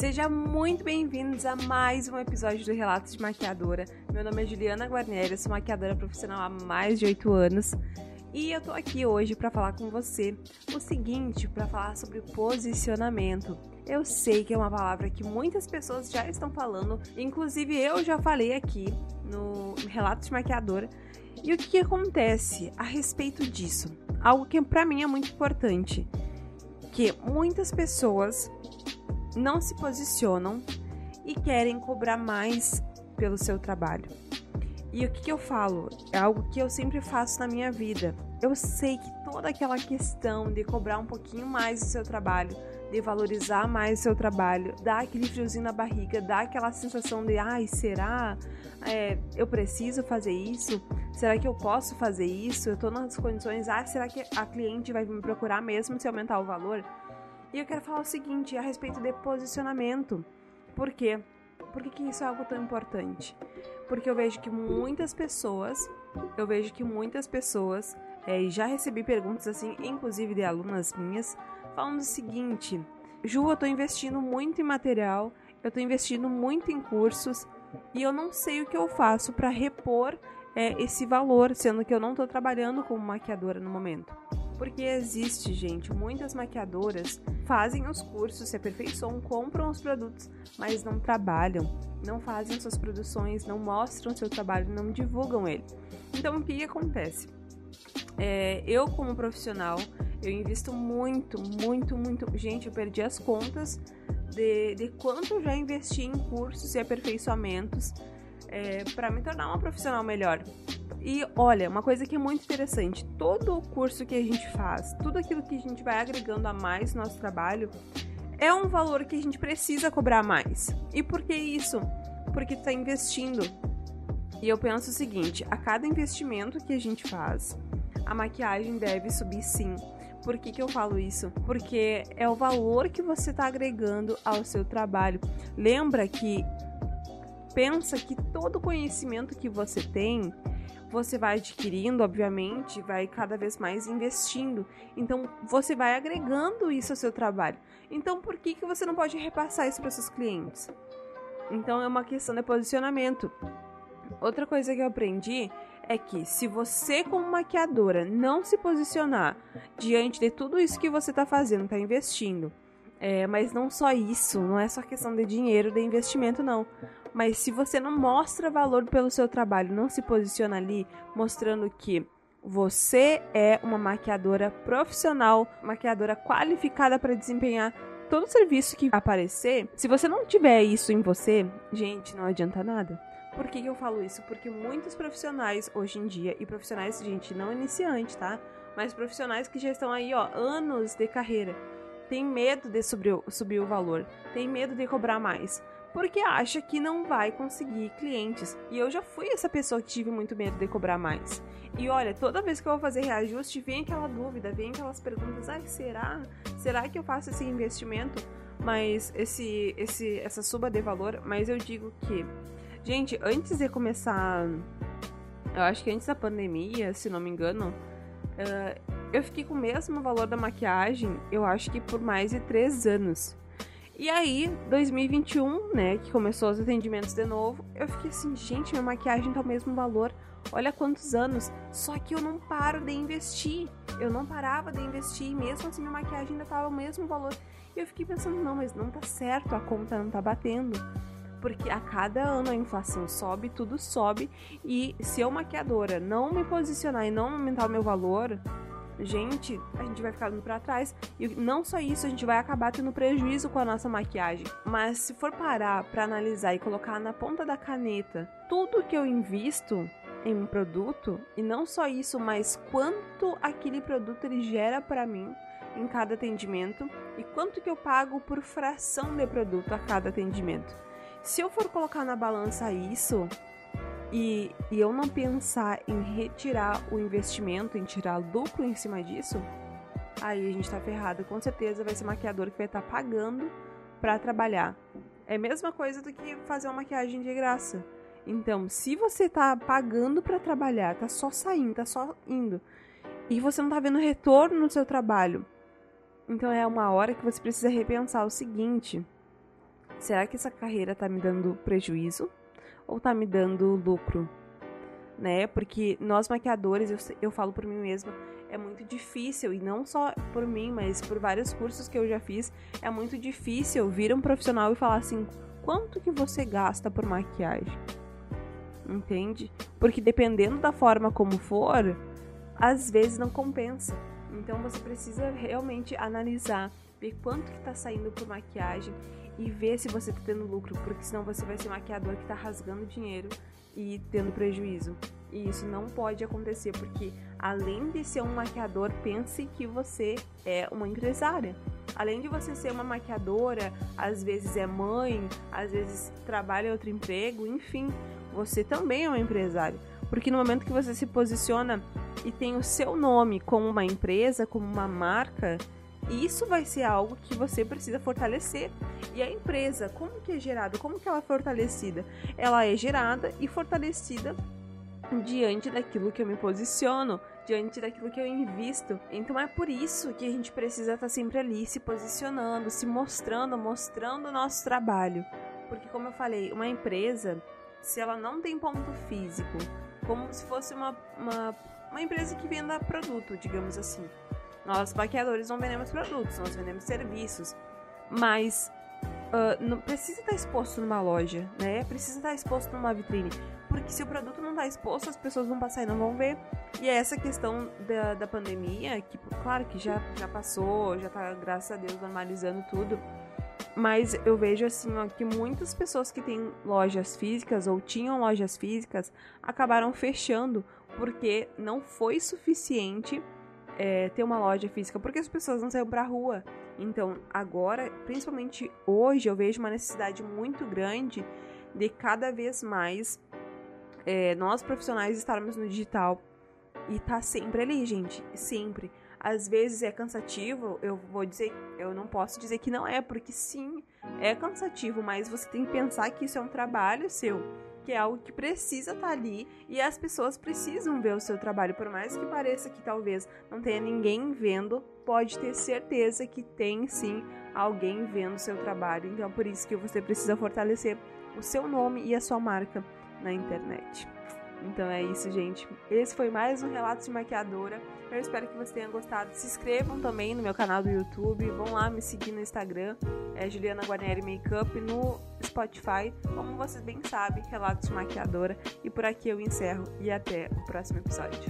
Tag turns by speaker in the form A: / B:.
A: Seja muito bem-vindos a mais um episódio do Relatos de Maquiadora. Meu nome é Juliana Guarnieri, sou maquiadora profissional há mais de 8 anos. E eu tô aqui hoje para falar com você o seguinte, para falar sobre posicionamento. Eu sei que é uma palavra que muitas pessoas já estão falando, inclusive eu já falei aqui no Relatos de Maquiadora. E o que, que acontece a respeito disso? Algo que para mim é muito importante, que muitas pessoas não se posicionam e querem cobrar mais pelo seu trabalho. E o que, que, eu falo? É algo que eu sempre faço na minha vida. Eu sei que toda aquela questão de cobrar um pouquinho mais do seu trabalho, de valorizar mais o seu trabalho, dá aquele friozinho na barriga, dá aquela sensação de, ai, será? É, eu preciso fazer isso? Será que eu posso fazer isso? Eu tô nas condições, ah, será que a cliente vai me procurar mesmo se aumentar o valor? E eu quero falar o seguinte a respeito de posicionamento. Por quê? Por que, que isso é algo tão importante? Porque eu vejo que muitas pessoas, eu vejo que muitas pessoas, é, já recebi perguntas assim, inclusive de alunas minhas, falando o seguinte: Ju, eu tô investindo muito em material, eu tô investindo muito em cursos e eu não sei o que eu faço para repor é, esse valor, sendo que eu não tô trabalhando como maquiadora no momento. Porque existe, gente, muitas maquiadoras fazem os cursos, se aperfeiçoam, compram os produtos, mas não trabalham, não fazem suas produções, não mostram seu trabalho, não divulgam ele. Então, o que, acontece? É, eu, como profissional, eu invisto muito, muito, muito. Gente, eu perdi as contas de, de quanto eu já investi em cursos e aperfeiçoamentos é, para me tornar uma profissional melhor. E olha, uma coisa que é muito interessante: todo o curso que a gente faz, tudo aquilo que a gente vai agregando a mais no nosso trabalho, é um valor que a gente precisa cobrar mais. E por que isso? Porque está investindo. E eu penso o seguinte: a cada investimento que a gente faz, a maquiagem deve subir sim. Por que, que eu falo isso? Porque é o valor que você está agregando ao seu trabalho. Lembra que pensa que todo conhecimento que você tem você vai adquirindo, obviamente, vai cada vez mais investindo. Então, você vai agregando isso ao seu trabalho. Então, por que, que você não pode repassar isso para seus clientes? Então, é uma questão de posicionamento. Outra coisa que eu aprendi é que se você, como maquiadora, não se posicionar diante de tudo isso que você está fazendo, está investindo, é, mas não só isso, não é só questão de dinheiro, de investimento, não. Mas se você não mostra valor pelo seu trabalho, não se posiciona ali mostrando que você é uma maquiadora profissional, maquiadora qualificada para desempenhar todo serviço que aparecer, se você não tiver isso em você, gente, não adianta nada. Por que, que eu falo isso? Porque muitos profissionais hoje em dia, e profissionais, gente, não iniciante, tá? Mas profissionais que já estão aí, ó, anos de carreira, tem medo de subir, subir o valor, tem medo de cobrar mais porque acha que não vai conseguir clientes. E eu já fui essa pessoa que tive muito medo de cobrar mais. E olha, toda vez que eu vou fazer reajuste, vem aquela dúvida, vem aquelas perguntas: ai, será? Será que eu faço esse investimento? Mas esse, esse, essa suba de valor, mas eu digo que, gente, antes de começar, eu acho que antes da pandemia, se não me engano, uh, eu fiquei com o mesmo valor da maquiagem, eu acho que por mais de três anos. E aí, 2021, né, que começou os atendimentos de novo, eu fiquei assim, gente, minha maquiagem tá o mesmo valor. Olha quantos anos. Só que eu não paro de investir. Eu não parava de investir, mesmo assim minha maquiagem ainda tava o mesmo valor. E eu fiquei pensando, não, mas não tá certo, a conta não tá batendo. Porque a cada ano a inflação sobe, tudo sobe, e se eu maquiadora não me posicionar e não aumentar o meu valor, gente, a gente vai ficar para trás. E não só isso, a gente vai acabar tendo prejuízo com a nossa maquiagem. Mas se for parar para analisar e colocar na ponta da caneta tudo que eu invisto em um produto, e não só isso, mas quanto aquele produto ele gera para mim em cada atendimento e quanto que eu pago por fração de produto a cada atendimento. Se eu for colocar na balança isso, e, e eu não pensar em retirar o investimento, em tirar lucro em cima disso, aí a gente tá ferrado. Com certeza vai ser maquiador que vai estar tá pagando para trabalhar. É a mesma coisa do que fazer uma maquiagem de graça. Então, se você tá pagando para trabalhar, tá só saindo, tá só indo, e você não tá vendo retorno no seu trabalho, então é uma hora que você precisa repensar o seguinte: será que essa carreira tá me dando prejuízo ou tá me dando lucro? Né? Porque nós maquiadores, eu, eu falo por mim mesma, é muito difícil, e não só por mim, mas por vários cursos que eu já fiz, é muito difícil vir um profissional e falar assim: quanto que você gasta por maquiagem? Entende? Porque dependendo da forma como for, às vezes não compensa. Então você precisa realmente analisar, ver quanto que tá saindo por maquiagem e ver se você tá tendo lucro, porque senão você vai ser maquiador que tá rasgando dinheiro e tendo prejuízo. E isso não pode acontecer, porque além de ser um maquiador, pense que você é uma empresária. Além de você ser uma maquiadora, às vezes é mãe, às vezes trabalha em outro emprego, enfim, você também é uma empresária. Porque no momento que você se posiciona e tem o seu nome como uma empresa, como uma marca, isso vai ser algo que você precisa fortalecer. E a empresa, como que é gerada? Como que ela é fortalecida? Ela é gerada e fortalecida diante daquilo que eu me posiciono, diante daquilo que eu invisto. Então é por isso que a gente precisa estar sempre ali se posicionando, se mostrando, mostrando o nosso trabalho. Porque como eu falei, uma empresa, se ela não tem ponto físico, como se fosse uma, uma, uma empresa que venda produto, digamos assim. Nós, maquiadores, não vendemos produtos, nós vendemos serviços. Mas uh, não precisa estar exposto numa loja, né? Precisa estar exposto numa vitrine. Porque se o produto não está exposto, as pessoas vão passar e não vão ver. E é essa questão da, da pandemia, que claro que já, já passou, já está graças a Deus, normalizando tudo. Mas eu vejo assim ó, que muitas pessoas que têm lojas físicas ou tinham lojas físicas acabaram fechando porque não foi suficiente é, ter uma loja física, porque as pessoas não saíram pra rua. Então, agora, principalmente hoje, eu vejo uma necessidade muito grande de cada vez mais é, nós profissionais estarmos no digital e tá sempre ali, gente, sempre. Às vezes é cansativo, eu vou dizer, eu não posso dizer que não é, porque sim, é cansativo, mas você tem que pensar que isso é um trabalho seu, que é algo que precisa estar tá ali e as pessoas precisam ver o seu trabalho, por mais que pareça que talvez não tenha ninguém vendo, pode ter certeza que tem sim alguém vendo o seu trabalho. Então, por isso que você precisa fortalecer o seu nome e a sua marca na internet. Então é isso, gente. Esse foi mais um Relatos de Maquiadora. Eu espero que vocês tenham gostado. Se inscrevam também no meu canal do YouTube. Vão lá me seguir no Instagram, é Juliana Guarneri Makeup, no Spotify. Como vocês bem sabem, Relatos de Maquiadora. E por aqui eu encerro e até o próximo episódio.